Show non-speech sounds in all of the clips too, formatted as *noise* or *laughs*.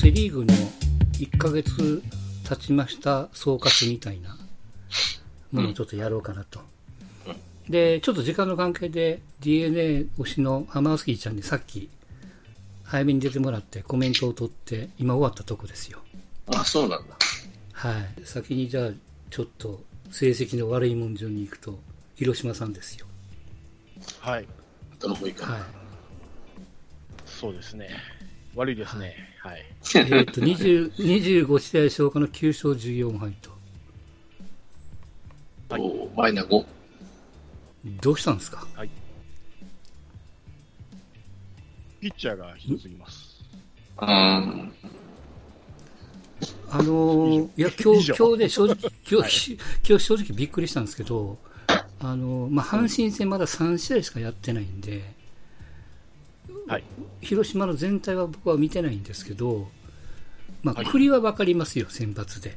セ・リーグの1ヶ月経ちました総括みたいなものをちょっとやろうかなと。で、ちょっと時間の関係で DNA 推しの浜スキーちゃんにさっき早めに出てもらってコメントを取って今終わったとこですよ。あ、そうなんだ。はい。先にじゃあちょっと成績の悪いもん順に行くと広島さんですよ。はい。どの方いいかな。はい。そうですね。悪いですね。はい。えっと、20 25試合消化の9勝14敗と。はいおーマイナ5。どうしたんですか？ピッチャーがひどすぎます。うーん。あのーいや、今日今日で正直、*laughs* 今日、今日正直びっくりしたんですけど、あのーまあ、阪神戦まだ3試合しかやってないんで、はい。広島の全体は僕は見てないんですけど、まあ、はい栗はわかりますよ、先発で。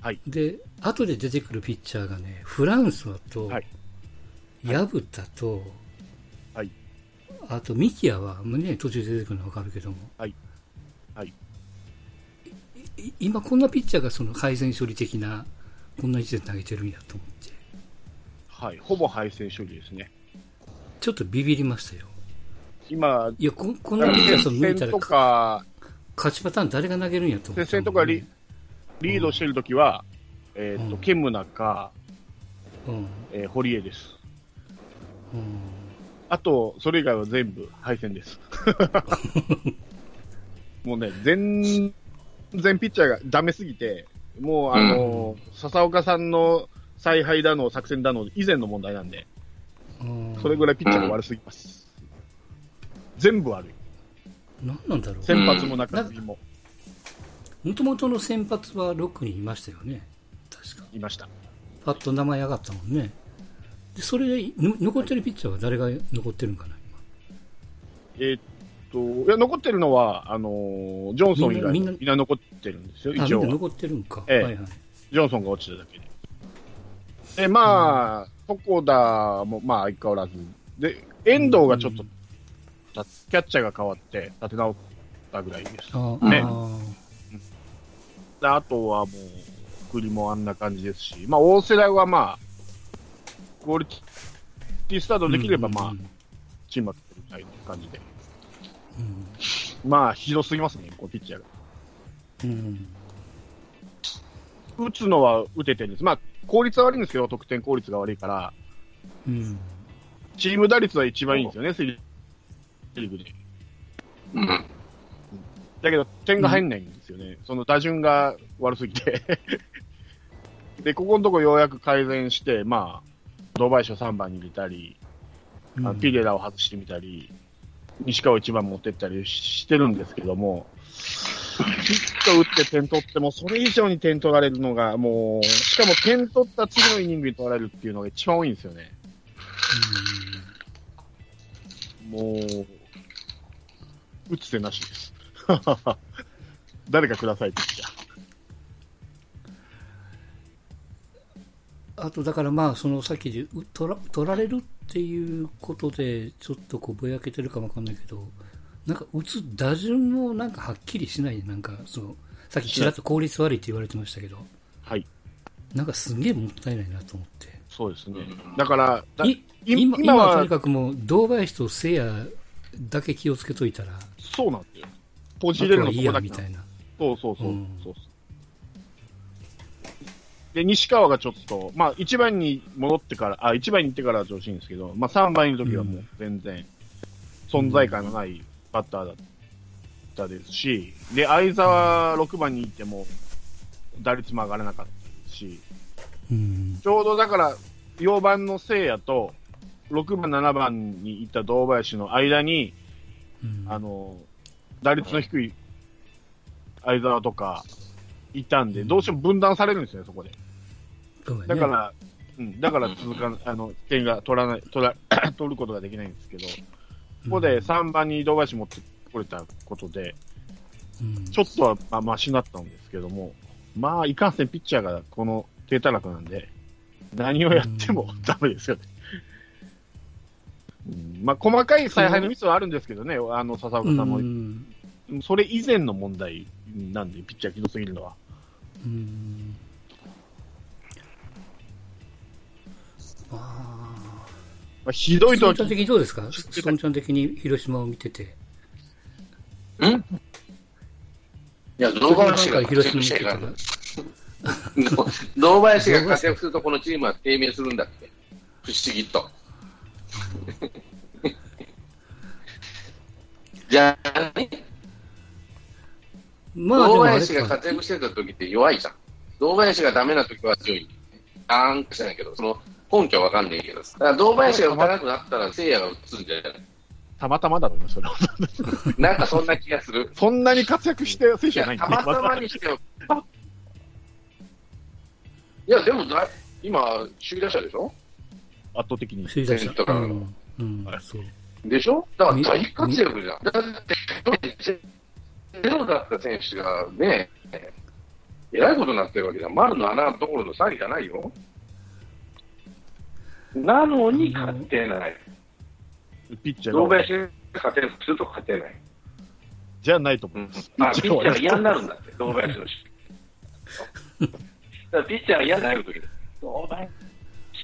はい。で、後で出てくるピッチャーがね、フランスはと、はい薮田と、はい。あと、ミキヤは、ね、途中で出てくるのはわかるけども、はい。はい。い今こんなピッチャーがその配線処理的な、こんな位置で投げてるんやと思って、はい。ほぼ敗戦処理ですね。ちょっとビビりましたよ。今、いや、ここんなピッチャー勝ちパターン誰が投げるんやと思って。接戦とかリリードしてるときは、えっ、と、うんケムナか、うん。えー堀江です。うん。あと、それ以外は全部敗戦です。*laughs* もうね、全然ピッチャーがダメすぎて、もうあの、笹岡さんの采配だの、作戦だの、以前の問題なんで、うんそれぐらいピッチャーが悪すぎます。全部悪い。何なんだろう。先発も中継ぎももともとの先発は6人いましたよね。確か。いました。パッと名前上がったもんね。で、それで、の残ってるピッチャーは誰が残ってるんかな、えーっと、いや、残ってるのは、あのージョンソン以外みんなみんな残ってるんですよ、一応は。みんな残ってるんか。ええはいはい。ジョンソンが落ちただけで。で、まあ、床田も、まあ、相変わらず。で、遠藤がちょっと、たキャッチャーが変わって、立て直ったぐらいです。あねあであとはもう、栗もあんな感じですし、まあ、大瀬良はまあ、クオリティスタートできれば、まあうん、チームは作りたい感じで。うんまあ、ひどすぎますね、こうピッチャーが。うん。打つのは打ててるんです。まあ、効率は悪いんですけど、得点効率が悪いから、うん。チーム打率は一番いいんですよね、セリで。うん。だけど、点が入んないんですよね。その打順が悪すぎて。*laughs* で、ここのとこようやく改善して、まあ、堂林を3番に入れたり、あのピレラを外してみたり、西川を1番持ってったりしてるんですけども、ヒット打って点取っても、それ以上に点取られるのが、もう、しかも点取った次のイニングに取られるっていうのが一番多いんですよね。もう、打つ手なしです。*laughs* 誰かくださいって言っちゃあと、だからまあ、そのさっきでう取ら取られるっていうことで、ちょっとこうぼやけてるかもわかんないけど、なんか打つ打順もなんかはっきりしない、なんかその、さっきちらっと効率悪いって言われてましたけど、はい。なんかすげえもったいないなと思って。そうですね。だから、今今はとにかくもう、堂林と聖夜だけ気をつけといたら、そうなんですよ。ポあジ入れるのここだけなみたいな。そうそうそう。うんそうそうで、西川がちょっと、まあ、1番に戻ってから、あ、1番に行ってからは調子いいんですけど、まあ、3番にいる時はもう全然、存在感のないバッターだったですし、で、相沢6番に行っても、打率も上がらなかったし、うん。ちょうどだから、4番の聖夜と、6番、7番に行った堂林の間に、うんあの、打率の低い相沢とかいたんで、どうしても分断されるんですよね、そこで。だから、うん、だから続かん、あの、点が取らない、取ら、*clears throat* 取ることができないんですけど、ここで3番に堂林持ってこれたことで、うん。ちょっとは、まあ、マシになったんですけども、まあ、いかんせんピッチャーがこの低たらくなんで、何をやってもうん。ダメですよね。うんまあ、細かい采配のミスはあるんですけどね、あの、笹岡さんもうんそれ以前の問題なんで、ピッチャーひどすぎるのは。うーん。あまあ、ひどあ。いとはちゃん的にどうですか？ストンちゃん的に広島を見てて。ん？いや、堂林が広活島躍見してからら。堂林が活躍するとこのチームは低迷するんだって。不思議と。*laughs* じゃあね、まあ、で堂林がか。活躍してた時って弱いじゃん。堂林がダメな時は強い。あーんってしてないけど、その根拠はわかんないけど。だから堂林が打たなくなったら聖夜が打つんじゃない？たまたまだろうね、それは。*laughs* なんかそんな気がする。そんなに活躍してる選いや手じゃないん、でたまたまにしてよ。いや、でもだ、今、首位打者でしょ？圧倒的に。首位打者セントラルのうん。うんはい、そう。でしょ？だから大活躍じゃん。だって、ゼロだった選手がね、えらいことになってるわけじゃん。丸の穴のところの詐欺じゃないよ。なのに勝てない。ピッチャーが。勝てるすると勝てない。じゃないと思ううんます。あ、ピッチャーが嫌になるんだって、堂林。*laughs* だからピッチャーが嫌になるときに、堂林し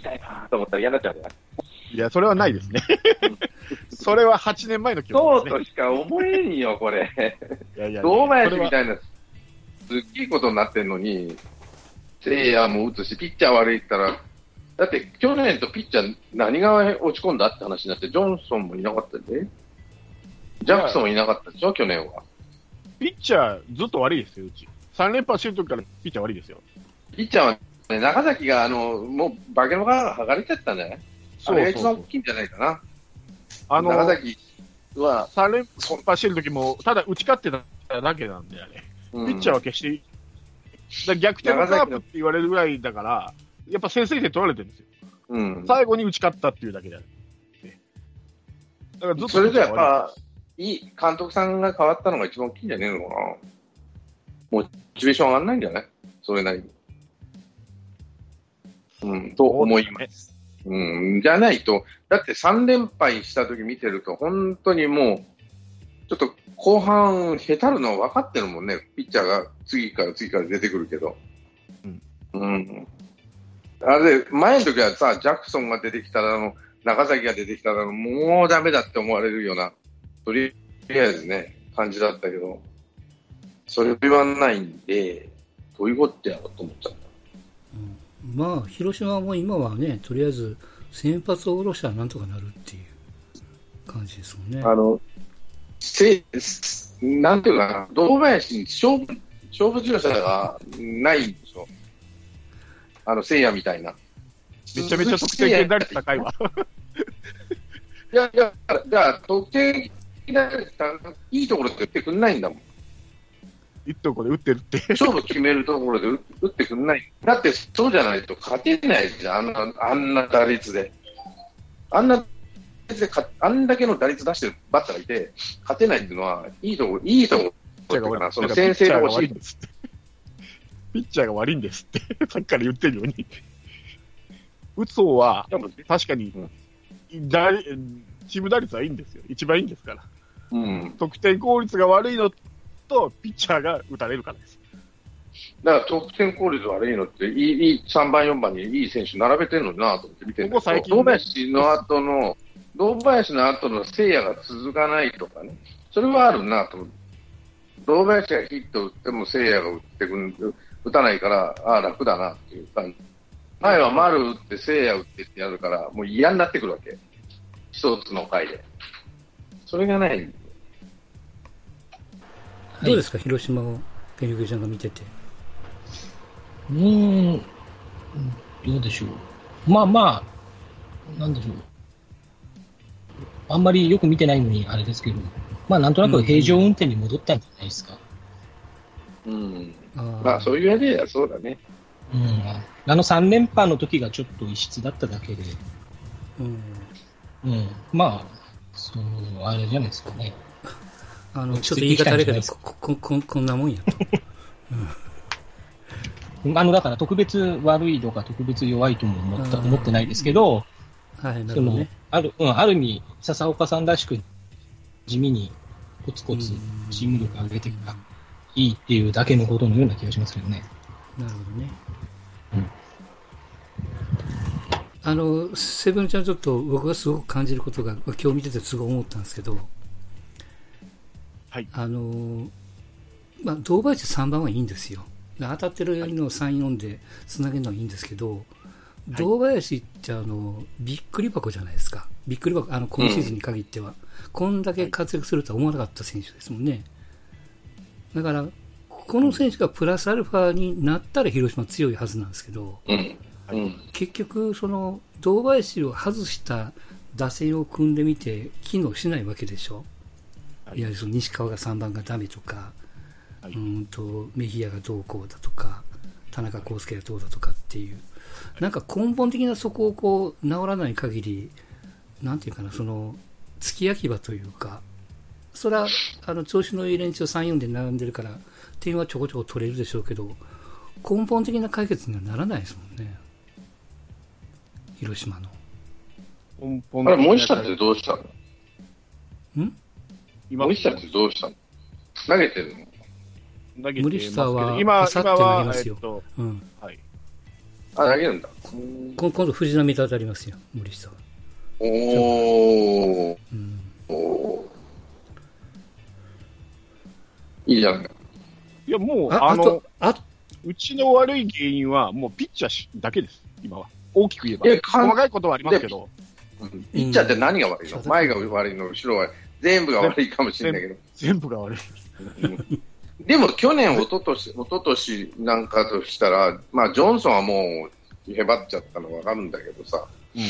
たいなと思ったら嫌になっちゃうんじゃないいや、それはないですね。それは8年前の記憶ですね。そうとしか思えんよ、これ。いやいや堂林みたいな、すっげえことになってんのに、聖夜も打つし、ピッチャー悪いったら、だって去年とピッチャー何が落ち込んだって話になって、ジョンソンもいなかったで、ジャクソンもいなかったでしょ、去年は。ピッチャーずっと悪いですよ、うち。3連覇してる時からピッチャー悪いですよ。ピッチャーは、ね、長崎が、あの、もう化けの皮が剥がれちゃったんじゃないあれが一番大きいんじゃないかな。あの、長崎は、3連覇してる時も、ただ打ち勝ってただけなんで、あれ。うんピッチャーは決して、だ逆転のカープって言われるぐらいだから、やっぱ先制点取られてるんですよ。うん。最後に打ち勝ったっていうだけである。ねだからずっとそれじゃやっぱ、いい監督さんが変わったのが一番大きいんじゃねえのかな。モチベーション上がんないんじゃない？それなりに。うん、と思います。うん、じゃないと、だって3連敗した時見てると、本当にもう、ちょっと後半、へたるのは分かってるもんね。ピッチャーが次から次から出てくるけど。うん。あれで、前の時はさ、ジャクソンが出てきたら、あの、長崎が出てきたら、もうダメだって思われるような、とりあえずね、感じだったけど、それ言わないんで、どういうことやろうと思っちゃった。まあ、広島も今はね、とりあえず先発を下ろしたらなんとかなるっていう感じですもんね。あの、せ、なんていうかな、堂林に勝負、勝負強さがないんでしょ。あの、聖夜みたいな。めちゃめちゃ得点圏打率高いわ。いやいや、じゃあ、得点打率高いいいところで打ってくんないんだもん。一等こで打ってるって。勝負決めるところで打打ってくんない。だって、そうじゃないと勝てないじゃん、あんな、あんな打率で。あんなあんだけの打率出してるバッターがいて、勝てないっていうのは、いいとこ、いいとこピッチャーが悪いろかな、その先制が欲しいピッチャーが悪いん。ですって。*laughs* さっきから言ってるように。打つ方は、確かに、打チーム打率はいいんですよ。一番いいんですから。うん。得点効率が悪いのと、ピッチャーが打たれるからです。だから得点効率悪いのって、いい、いい、3番、4番にいい選手並べてるのになと思って見てるんだけど堂林の後の、堂林の後の聖夜が続かないとかね、それはあるなと思って。堂林がヒット打っても聖夜が打ってくん、打たないから、ああ、楽だなっていう感じ。前は丸打って聖夜打ってってやるから、もう嫌になってくるわけ。一つの回で。それがない。どうですか、広島を、ペリグちゃんが見てて。うーん、どうでしょう。まあまあ、なんでしょう。あんまりよく見てないのにあれですけど、まあなんとなく平常運転に戻ったんじゃないですか。うん。あーまあ、そういう意味ではそうだね。うん。あの3連覇の時がちょっと異質だっただけで、うん。うん。まあ、そう、あれじゃないですかね。あの、落ちちょっと言い方あれけど、こ、こ、ここんなもんやと。あの、だから特別悪いとか特別弱いとも思ったうん思ってないですけど、はい、なるほどね。、ある、うん、ある意味、笹岡さんらしく地味にコツコツチーム力上げていけばいいっていうだけのことのような気がしますけどね。なるほどね。うんあの、セブンちゃんちょっと僕がすごく感じることが、今日見ててすごい思ったんですけど、はい。あの、まあ、堂林3番はいいんですよ。当たってるのを3、4でつなげるのはいいんですけど、堂林ってあの、びっくり箱じゃないですか。びっくり箱、あの、今シーズンに限っては。こんだけ活躍するとは思わなかった選手ですもんね。だから、この選手がプラスアルファになったら広島強いはずなんですけど、うん。うん。結局、その、堂林を外した打線を組んでみて、機能しないわけでしょ。はいいわゆるその西川が3番がダメとか、はい。うーんと、メヒアがどうこうだとか、田中康介がどうだとかっていう、なんか根本的なそこをこう、治らない限り、なんていうかな、その、付き焼き場というか、それは、あの、調子のいい連中3、4で並んでるから、点はちょこちょこ取れるでしょうけど、根本的な解決にはならないですもんね。広島の。根本あれ、森下ってどうしたの？ん？今、森下ってどうしたの？投げてるの？投げてますけど森下は今、明後日今は投げますよえっとうん。はい。あ、投げるんだ。こ今度藤波と当たりますよ、森下は。おー。うん。おーいいじゃない。いや、もう、あ、あのあうちの悪い原因は、もうピッチャーしだけです、今は。大きく言えば。いや細かいことはありますけど、ピッチャーって何が悪いの、うん前が悪いの、後ろは全部が悪いかもしれないけど。全部が悪い。うんでも去年、一昨年一昨年なんかとしたら、まあ、ジョンソンはもうへばっちゃったの分かるんだけどさ、うん。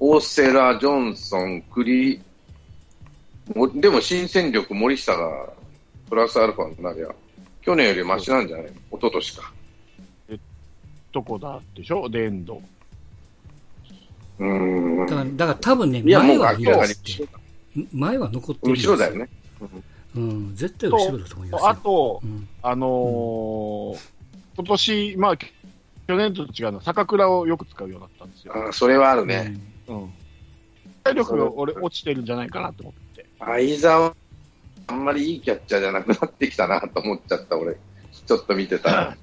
オーセラ、ジョンソン、クリ、もでも新戦力、森下がプラスアルファになりゃ、去年よりマシなんじゃない？の一昨年か。どこだ？でしょ？で、エンド。うーだから、ん。だから多分ね、いや、も前はいいですって。前は残ってるんです後ろだよ。ね。うん、絶対後ろだと思いますよ。あと、うん、あのー今年、まあ、去年と違うのは、坂倉をよく使うようになったんですよ。あそれはあるね。うん。体力が俺落ちてるんじゃないかなと思って。相沢、あんまりいいキャッチャーじゃなくなってきたなと思っちゃった、俺。ちょっと見てたら。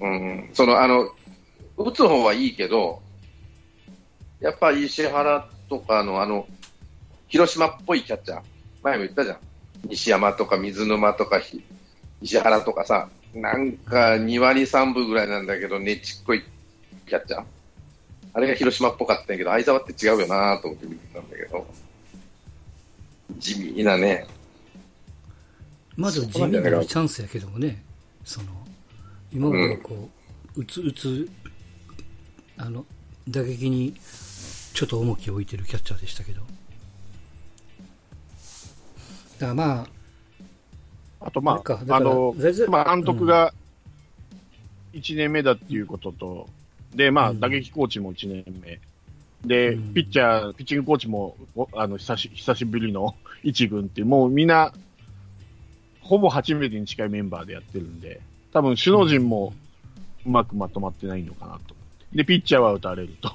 うん。その、あの、打つ方はいいけど、やっぱ石原とかの、あの、広島っぽいキャッチャー。前も言ったじゃん。西山とか水沼とかひ石原とかさ、なんか2割3分ぐらいなんだけど、ねちっこいキャッチャー。あれが広島っぽかったんやけど、相沢って違うよなと思って見てたんだけど。地味なね。まず地味なチャンスやけどもね、その、今までこう、打つ、打つ、あの、打撃にちょっと重きを置いてるキャッチャーでしたけど。だからまあ、あと、まあ、あの、まあ、監督が1年目だっていうことと、で、まあ、うん打撃コーチも1年目。で、うんピッチャー、ピッチングコーチも、おあの、久し、久しぶりの *laughs* 一軍ってもうみんな、ほぼ初めてに近いメンバーでやってるんで、多分首脳陣もうまくまとまってないのかなと。で、ピッチャーは打たれると。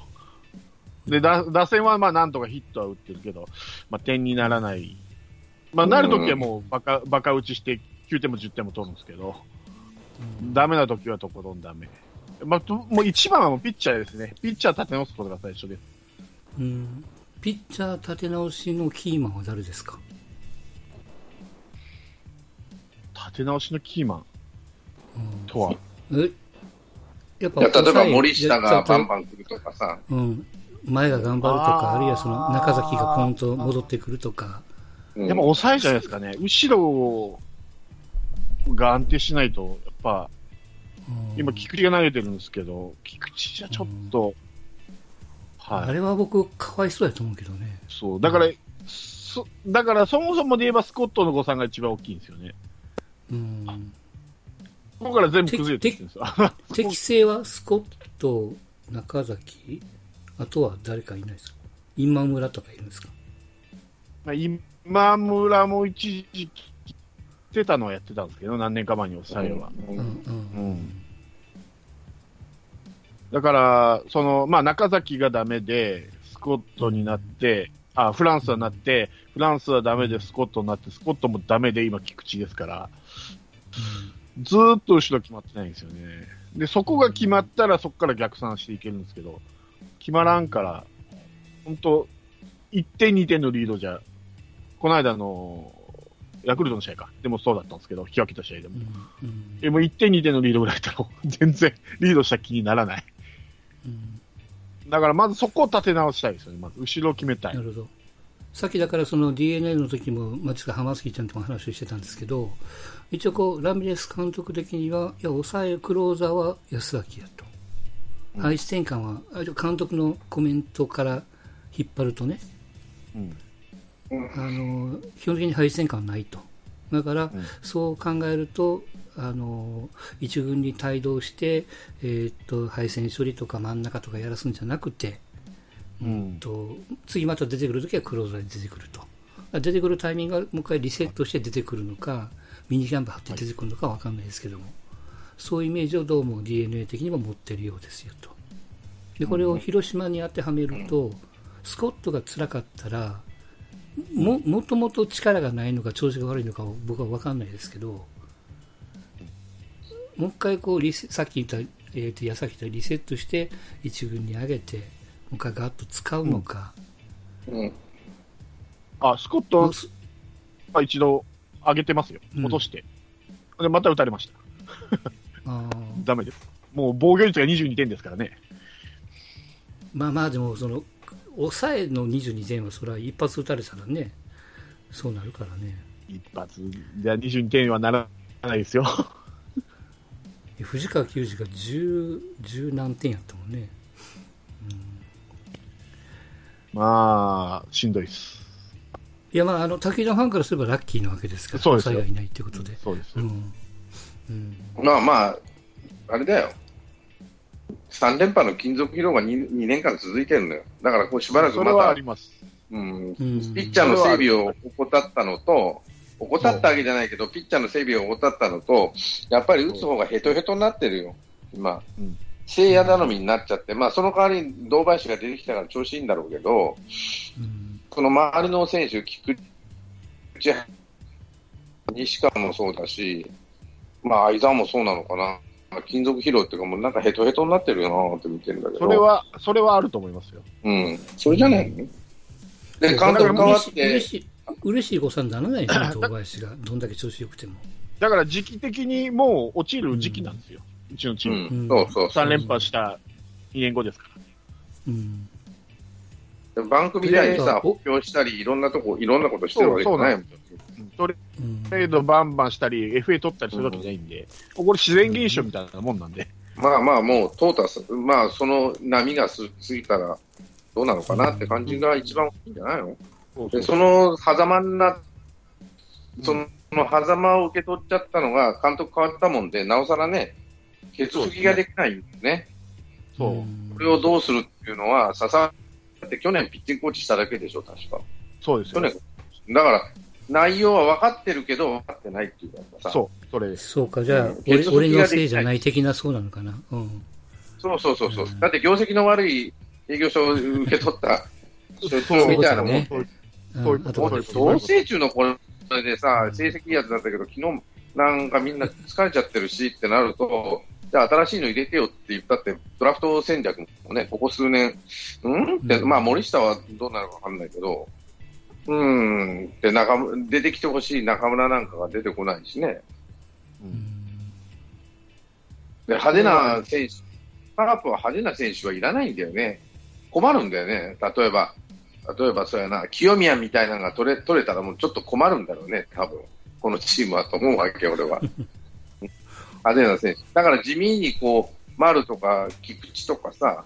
で、打打線はまあなんとかヒットは打ってるけど、まあ点にならない。まあなるときはもうバカ、バカ打ちして9点も10点も取るんですけど、ダメなときはとことんダメ。まあ、ともう一番はもうピッチャーですね。ピッチャー立て直すことが最初です。うん、ピッチャー立て直しのキーマンは誰ですか？立て直しのキーマン？うんとは、え？やっぱ例えば森下がバンン。バン来るとかさ、うん。前が頑張るとか、あるいはその中崎がポンと戻ってくるとか。うんやっぱ抑えじゃないですかね。後ろが安定しないと、やっぱ、うん今、菊池が投げてるんですけど、菊池じゃちょっと、はい。あれは僕、かわいそうやと思うけどね。そう。だから、そ、だからそもそもで言えばスコットの誤算が一番大きいんですよね。うん。ここから全部崩れてきてるんですよ。適正はスコット、中崎、あとは誰かいないですか？今村とかいるんですか？まあ今村も一時期、してたのはやってたんですけど、何年か前に抑えは。うん。うん。うん。だから、その、まあ、中崎がダメで、スコットになって、あ、フランスはなって、フランスはダメでスコットになって、スコットもダメで今菊池ですから、ずーっと後ろ決まってないんですよね。で、そこが決まったらそこから逆算していけるんですけど、決まらんから、本当1点2点のリードじゃ、この間の、ヤクルトの試合か。でもそうだったんですけど、引き分けた試合でも。うんうんでも1点2点のリードぐらいだったら、*laughs* 全然リードした気にならない。うんだからまずそこを立て直したいですよね。まず後ろを決めたいな。るほど。さっきだからその DNA の時も、まあ、浜崎ちゃんとも話をしてたんですけど、一応こう、ラミレス監督的には、いや、抑えクローザーは安崎やと。うん配置転換は、あ監督のコメントから引っ張るとね、うん。あの基本的に配置転換はないと。だから、んそう考えると、あの一軍に帯同して、えーっと配線処理とか真ん中とかやらすんじゃなくて、うんと次また出てくるときはクローザーに出てくると。出てくるタイミングがもう一回リセットして出てくるのか、ミニキャンプ張って出てくるのかわかんないですけども、そういうイメージをどうも DNA 的にも持ってるようですよと。で、これを広島に当てはめると、スコットが辛かったら、も、もともと力がないのか調子が悪いのかを僕はわかんないですけど、もう一回こうリセ、さっき言った、えー、と矢崎とリセットして一軍に上げて、もう一回ガッと使うのか、うん。あ、スコッもトは一度上げてますよ。うん落として。で、また打たれました。*laughs* ダメです。もう防御率が22点ですからね。まあまあでもその抑えの22点はそれは一発打たれたらねそうなるからね一発じゃ22点はならないですよ。*laughs* 藤川球児が10 10何点やったもんねまあ、しんどいです。いやまああの滝田ファンからすればラッキーなわけですからそうですよ抑えがいないってことでそうです。うん、うん、まあまあ、あれだよ。3連覇の金属疲労が 2, 2年間続いてるのよ。だからこうしばらくまた、ります。うん、うんピッチャーの整備を怠ったのと、怠ったわけじゃないけど、ピッチャーの整備を怠ったのと、やっぱり打つ方がヘトヘトになってるよ、今うん。聖夜頼みになっちゃって、まあその代わりに堂林が出てきたから調子いいんだろうけど、うんその周りの選手、菊池、西川もそうだし、まあ相沢もそうなのかな。金属疲労っていうか、もうなんかヘトヘトになってるよなって見てるんだけど。それは、それはあると思いますよ。うん。それじゃない？ので、監督変わ嬉しいって嬉、しい嬉しい誤算にならないですね堂林がどんだけ調子よくても、だから時期的にもう落ちる時期なんですよ。うちのチうーム。ん、そうそうそう3連覇した2年後ですから。うん、番組内にさ、お補強したり、いろんなとこ、いろんなことしてるわけじゃないもん。トレードバンバンしたり、FA 取ったりするわけじゃないんで、これ自然現象みたいなもんなんで。まあまあ、もう、トータス、まあ、その波がす過ぎたら、どうなのかなって感じが一番大きいんじゃないの？で、その狭間にな、その、その狭間を受け取っちゃったのが、監督変わったもんで、なおさらね、ケツ拭きができないんですね。そう。んこれをどうするっていうのは、笹だって去年ピッチングコーチしただけでしょ、確か。そうですよ。去年。だから、内容は分かってるけど、分かってないっていうかさ。そう、それ。です。そうかじゃあうん。俺俺のせいじゃない的なそうなのかな。うん。そうそうそうそう、うん。だって業績の悪い営業所を受け取った。所長みたいなもん、そうですそうそううんあとそう同性中のこれでさ、成績いいやつだったけど、昨日なんかみんな疲れちゃってるしってなると、じゃあ新しいの入れてよって言ったって、ドラフト戦略もね、ここ数年、うん？って、うん。まあ森下はどうなるかわかんないけど、うーんって中村出てきてほしい中村なんかが出てこないしね。うんで派手な選手、カープは派手な選手はいらないんだよね。困るんだよね。例えば、例えばそうやな、清宮みたいなのが取れ取れたらもうちょっと困るんだろうね、多分。このチームはと思うわけ、俺は。*laughs* 派手な選手。だから地味にこう、丸とか菊池とかさ、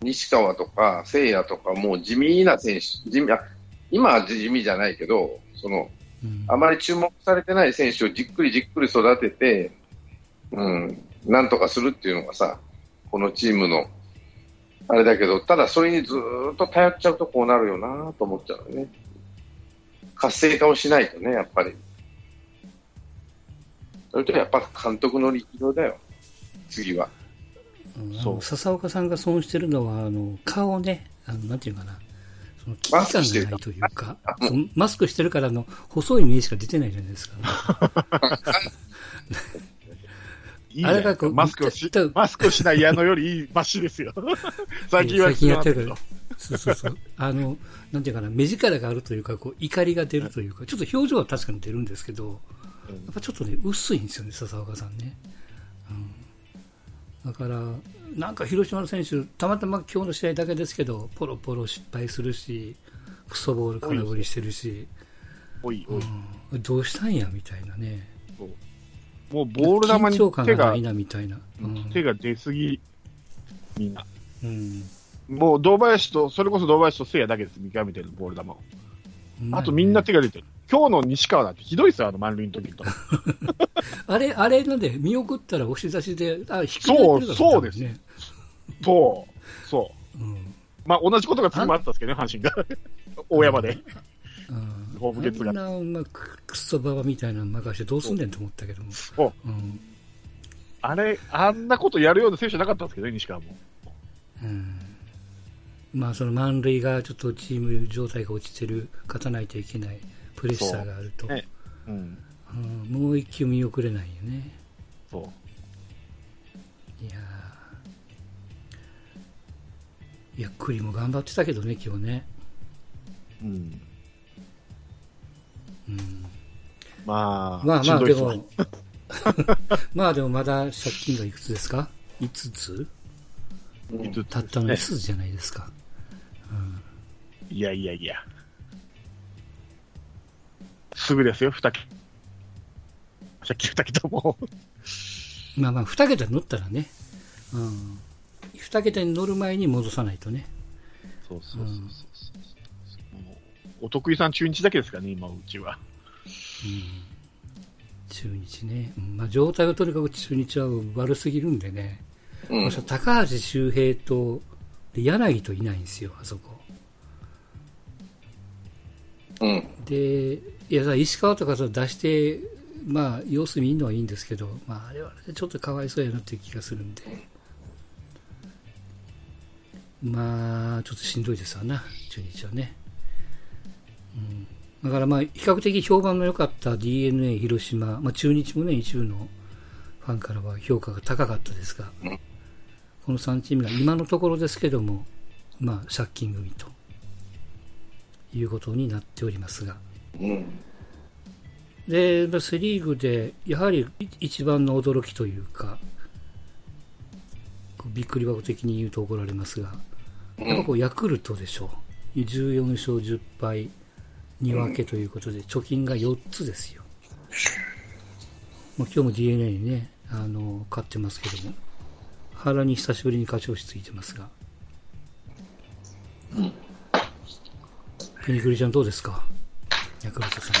西川とか聖也とかもう地味な選手、地味、あ今は地味じゃないけど、その、うんあまり注目されてない選手をじっくりじっくり育てて、うん、なんとかするっていうのがさ、このチームの、あれだけど、ただそれにずーっと頼っちゃうとこうなるよなと思っちゃうよね。活性化をしないとね、やっぱり。それとやっぱ監督の力量だよ、次は。笹岡さんが損してるのは、あの顔ね、あのなんていうかな、そその危機感がないというか、マスクしてるからの細い目しか出てないじゃないですか。いいあれがこうマスクをしマスクをしない矢のよりいいマシですよ。*laughs* 最近は最近やってるから。そうそうそう。あの、なんていうかな、目力があるというか、こう、怒りが出るというか、ちょっと表情は確かに出るんですけど、やっぱちょっとね、薄いんですよね、笹岡さんね。うん。だから、なんか広島の選手、たまたま今日の試合だけですけど、ポロポロ失敗するし、クソボール空振りしてるし、おいおい。うん、どうしたんや、みたいなね。もうボール球に手ががない、な、みたいな。うん。手が出すぎ、みんな。うんもう堂林と、それこそ堂林と聖夜だけです、見極めてるボール球を。あとみんな手が出てる。今日の西川だってひどいですよ、あの満塁の時と。*laughs* あれ、あれなんで、見送ったら押し出しで、あ、低そうそうですね。そう。そう。うん。まあ同じことが次もあったんですけどね、阪神が。*laughs* 大山で。うん。ホームゲッツがあんな、まあ、くクソババみたいなの任してどうすんねんと思ったけども。そう。うん。あれ、あんなことやるような選手じゃなかったんですけどね、西川も。うん。まあ、その満塁がちょっとチーム状態が落ちてる、勝たないといけないプレッシャーがあると。ねうん。うん、もう一球見送れないよね。そう。いやーいや、栗も頑張ってたけどね、今日ね。うん。うん。まあ、まあまあ、でも、*laughs* まあでもまだ借金がいくつですか ?5 つ？うんたったの5ねつじゃないですか。いやいやいや。すぐですよ、二桁。借金二桁も。まあまあ、2桁乗ったらね、うん。2桁に乗る前に戻さないとね。そうそうそうそうそう。もうお得意さん中日だけですからね、今、うちは。中日ね。うんまあ状態がとにかく中日は悪すぎるんでね。うんまあ高橋周平と、で柳といないんですよ、あそこ。うん。で、いや、さ石川とかさ出して、まあ、様子見るのはいいんですけど、まあ、あれはちょっとかわいそうやなっていう気がするんで。まあ、ちょっとしんどいですわな、中日はね。うん、だからまあ、比較的評判の良かった DNA、広島、まあ、中日もね、一部のファンからは評価が高かったですが、うんこの3チームが今のところですけども、まあ、借金組ということになっておりますが、うん。で、まあセ・リーグで、やはり一番の驚きというか、びっくり箱的に言うと怒られますが、やっぱこうヤクルトでしょう。14勝10敗2分けということで、貯金が4つですよ。まあ、今日も DNA にね、あの、勝ってますけども、原に久しぶりに勝ち星ついてますが。ペニクリちゃんどうですか？ヤクルトさん。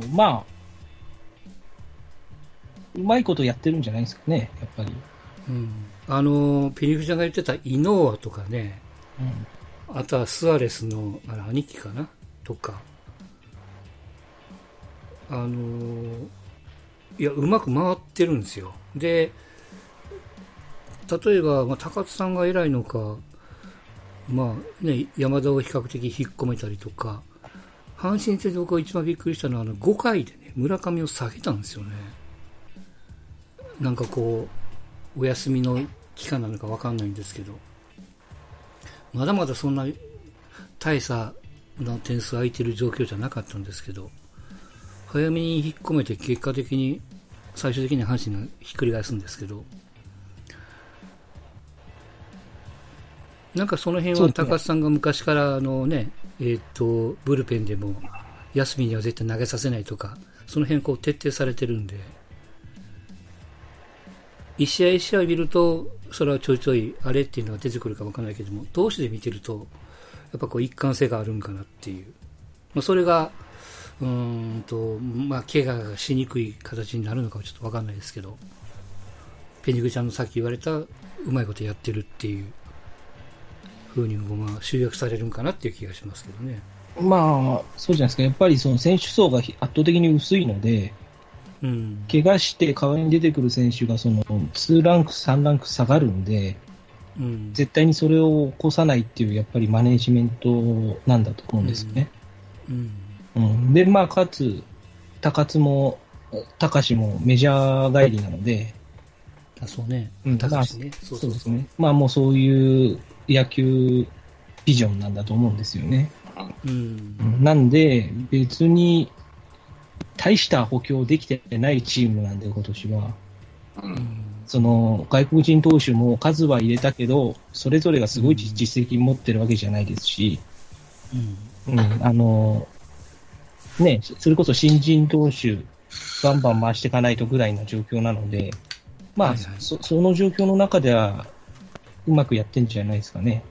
どう？まあ、うまいことやってるんじゃないですかね、やっぱり。うん、あのペニクリちゃんが言ってたイノーアとかね、うん。あとはスアレスのあれ兄貴かな？とか、あのーいや、うまく回ってるんですよ。で、例えば、まあ、高津さんが偉いのか、まあね、山田を比較的引っ込めたりとか、阪神戦で僕が一番びっくりしたのは、あの5回でね、村上を下げたんですよね。なんかこう、お休みの期間なのかわかんないんですけど、まだまだそんな大差の点数空いてる状況じゃなかったんですけど、早めに引っ込めて結果的に最終的に阪神がひっくり返すんですけど、なんかその辺は高須さんが昔からあのね、えっ、と、ブルペンでも休みには絶対投げさせないとか、その辺こう徹底されてるんで、一試合一試合見ると、それはちょいちょいあれっていうのが出てくるかわからないけども、投手で見てると、やっぱこう一貫性があるんかなっていう。まあ、それが、うーんと、まあ、怪我がしにくい形になるのかはちょっとわかんないですけど、ペニグちゃんのさっき言われた、うまいことやってるっていう風にも、まあ、集約されるんかなっていう気がしますけどね。まあ、そうじゃないですか。やっぱりその選手層が圧倒的に薄いので、うん。怪我して代わりに出てくる選手がその2ランク、3ランク下がるんで、うん。絶対にそれを起こさないっていう、やっぱりマネージメントなんだと思うんですよね。うん。うん。で、まあ、かつ、高津も、高志もメジャー帰りなので、あ、そうね。うん高橋ね。そうですね。まあ、もうそういう野球ビジョンなんだと思うんですよね。うん。なんで、別に、大した補強できてないチームなんで、今年は。う。うんん。その、外国人投手も数は入れたけど、それぞれがすごい実績持ってるわけじゃないですし、うん。うん、あの、ね、それこそ新人投手、バンバン回していかないとぐらいな状況なので、まあ、はいはいそその状況の中では、うまくやってんじゃないですかね。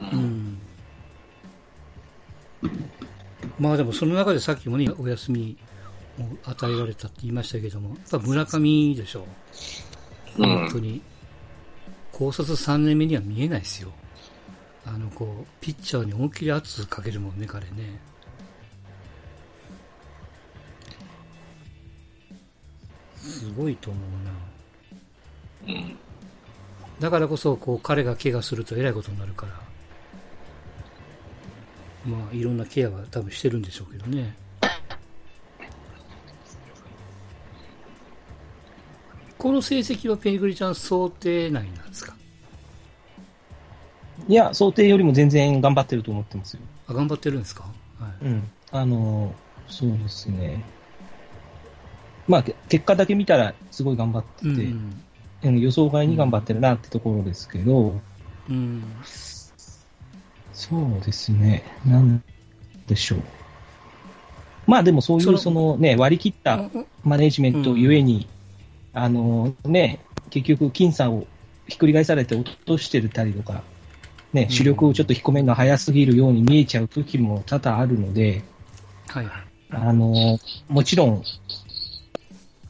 うん。まあでもその中でさっきもね、お休みを与えられたって言いましたけども、やっぱ村上でしょ。うん本当に。高卒3年目には見えないですよ。あの、こう、ピッチャーに思いっきり圧かけるもんね、彼ね。すごいと思うな。うん。だからこそ、こう、彼が怪我するとえらいことになるから。まあ、いろんなケアは多分してるんでしょうけどね。この成績はペニグリちゃん想定内なんですか？いや、想定よりも全然頑張ってると思ってますよ。あ、頑張ってるんですか？はい。うん。あの、そうですね。まあ、け結果だけ見たらすごい頑張ってて、うんうん予想外に頑張ってるなってところですけど、うん。そうですね。なんでしょう。まあでもそういそうのそのね、割り切ったうんマネージメントゆえに、あのね、結局僅差をひっくり返されて落としてるたりとか、ねう、ん主力をちょっと引っ込めるのは早すぎるように見えちゃう時も多々あるので、はいはい。あの、もちろん、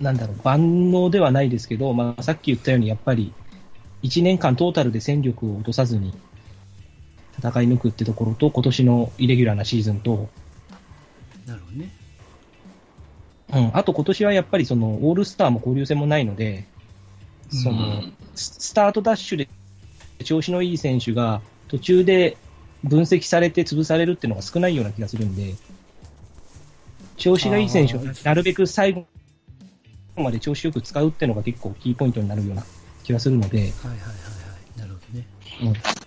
なんだろう、万能ではないですけど、まあ、さっき言ったように、やっぱり、1年間トータルで戦力を落とさずに戦い抜くってところと、今年のイレギュラーなシーズンと、なるほどね。うん、あと今年はやっぱりその、オールスターも交流戦もないので、その、うん。ススタートダッシュで調子のいい選手が途中で分析されて潰されるっていうのが少ないような気がするんで、調子がいい選手をなるべく最後まで調子よく使うっていうのが結構キーポイントになるような気がするので、はいはいはいはい。なるほどね。うん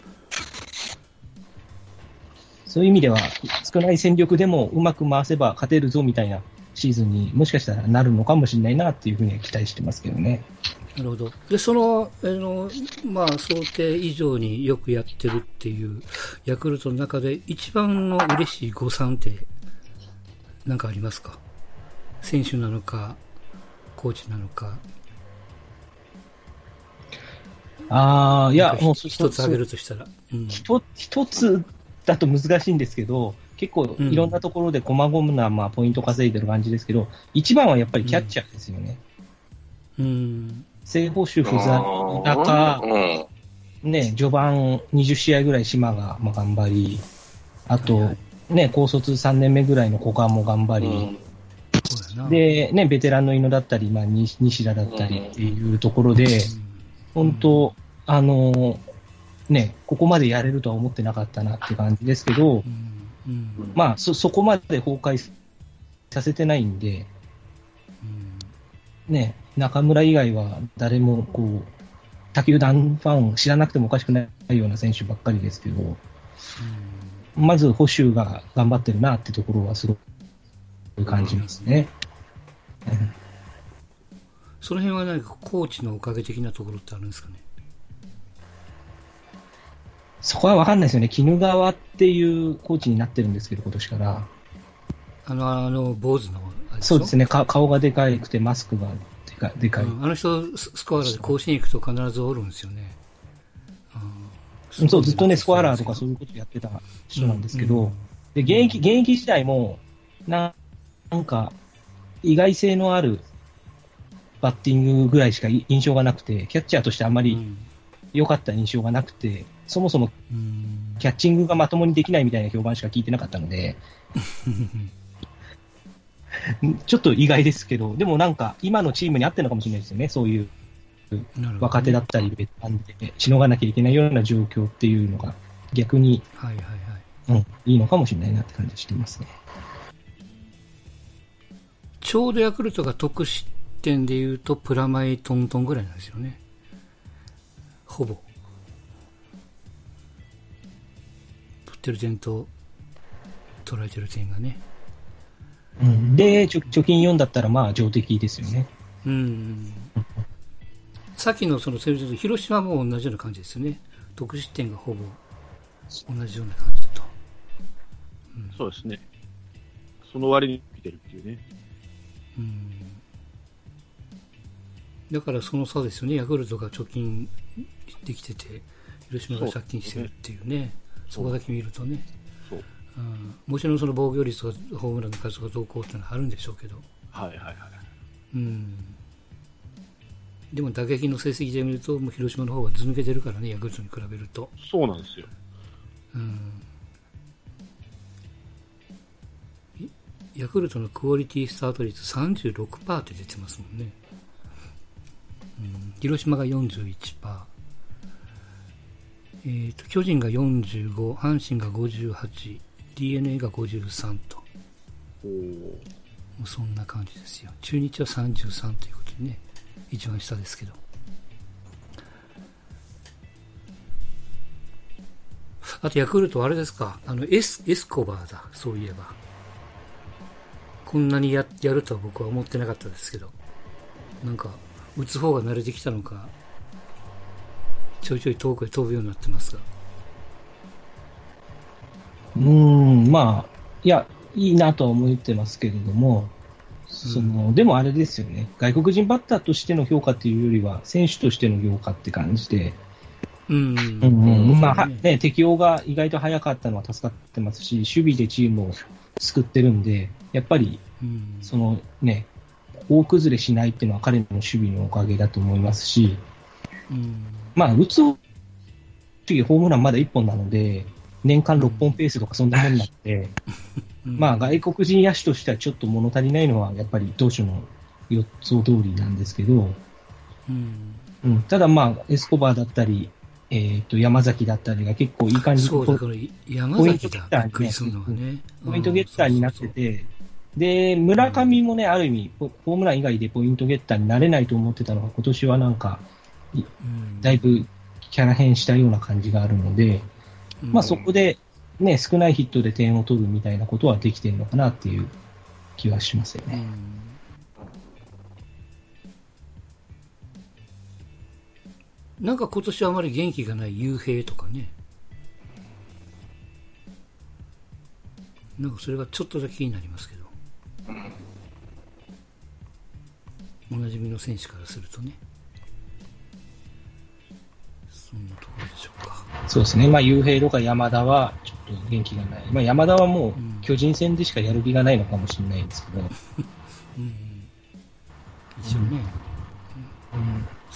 そういう意味では少ない戦力でもうまく回せば勝てるぞみたいなシーズンにもしかしたらなるのかもしれないなっていうふうには期待してますけどね。なるほど。で、その、あの、まあ、想定以上によくやってるっていう、ヤクルトの中で一番の嬉しい誤算って、なんかありますか選手なのか、コーチなのか。ああ、いやもうひ一つ挙げるとしたら。うん。一一つだと難しいんですけど、結構いろんなところで細々な、まあ、ポイント稼いでる感じですけど、一番はやっぱりキャッチャーですよね。うん。正捕手不在の中、うん。ね、序盤20試合ぐらい島がまあ頑張り、あと、はいはいね、高卒3年目ぐらいの古賀も頑張り。で、ね、ベテランの井野だったり、まあ、西西田だったりっていうところで、うん本当、あのーね、ここまでやれるとは思ってなかったなって感じですけど、うん。うん。まあ、そ、そこまで崩壊させてないんで、うんね、中村以外は誰も、こう、他球団ファン知らなくてもおかしくないような選手ばっかりですけど、まず保守が頑張ってるなってところはすごく感じますね。うんその辺は何かコーチのおかげ的なところってあるんですかね？そこはわかんないですよね。絹川っていうコーチになってるんですけど、今年から。あの、あの、坊主のそうですね。か顔がでかいくて、マスクがでかでかい。うんあの人、ススコアラーで甲子園行くと必ずおるんですよね。うんそう、ずっとね、スコアラーとかそういうことやってた人なんですけど、うんで、現役、現役時代も、な、なんか、意外性のあるバッティングぐらいしかい印象がなくて、キャッチャーとしてあんまりうん良かった印象がなくて、そもそもうんキャッチングがまともにできないみたいな評判しか聞いてなかったので、*laughs* ちょっと意外ですけど、でもなんか、今のチームに合ってるのかもしれないですよね、そういう若手だったり、ベテランで、しのがなきゃいけないような状況っていうのが、逆に、はいはいはい。うん、いいのかもしれないなって感じがしてますね。ちょうどヤクルトが得失点で言うと、プラマイトントンぐらいなんですよね。ほぼ。取ってる点と、捉えてる点がね。うん、で、ちょ貯金4だったら、まあ、上出来ですよね。うん。さっきのそのセリフと広島も同じような感じですよね。得失点がほぼ同じような感じと。そうですね。その割に見てるっていうね。うん。だからその差ですよね。ヤクルトが貯金できてて、広島が借金してるっていうね。そこだけ見るとね。そう。うん、もちろんその防御率とかホームランの数がどうこうっていうのはあるんでしょうけど。はいはいはい。うん。でも打撃の成績で見ると、もう広島の方がず抜けてるからね、ヤクルトに比べると。そうなんですよ。うん。ヤクルトのクオリティスタート率36%って出てますもんね。うん、広島が41%。えー、と巨人が45、阪神が58、DNA が53と。おーもうそんな感じですよ。中日は33ということでね、一番下ですけど。あとヤクルトはあれですか、あのエスエスコバーだ、そういえば。こんなにややるとは僕は思ってなかったですけど、なんか、打つ方が慣れてきたのか、ちょいちょい遠くへ飛ぶようになってますが。うーん、まあ、いや、いいなとは思ってますけれども、その、でもあれですよね。外国人バッターとしての評価っていうよりは、選手としての評価って感じで、うん、うんうん。まあ、ね、適応が意外と早かったのは助かってますし、守備でチームを救ってるんで、やっぱり、うん。そのね、大崩れしないっていうのは彼の守備のおかげだと思いますし、うん。まあ、打つ方、次ホームランまだ1本なので、年間6本ペースとかそんなもんになって、うん。まあ、外国人野手としてはちょっと物足りないのは、やっぱり当初の予想通りなんですけど、うん。うん、ただまあ、エスコバーだったり、えっ、と、山崎だったりが結構いい感じそうだ、ポこの山ポイント崎だ、ゲッターにねびっくりするのはね。ポイントゲッターになってて、で、村上もね、ある意味、ホホームラン以外でポイントゲッターになれないと思ってたのが、今年はなんか、うん、だいぶキャラ変したような感じがあるので、うん。まあそこで、ね、少ないヒットで点を取るみたいなことはできてるのかなっていう気はしますよね。うんなんか今年はあまり元気がない雄平とかね。なんかそれがちょっとだけ気になりますけど。おなじみの選手からするとね。そんなところでしょうか。そうですね。まあ、雄平とか山田はちょっと元気がない。まあ、山田はもううん巨人戦でしかやる気がないのかもしれないですけど、うんうん。一応ね、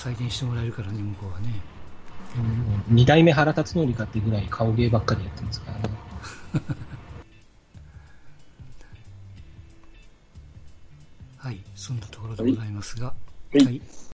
採点してもらえるからね、向こうはね。うん、二代目原辰徳かってぐらい顔芸ばっかりやってますからね。*laughs* はい、そんなところでございますが。はいはい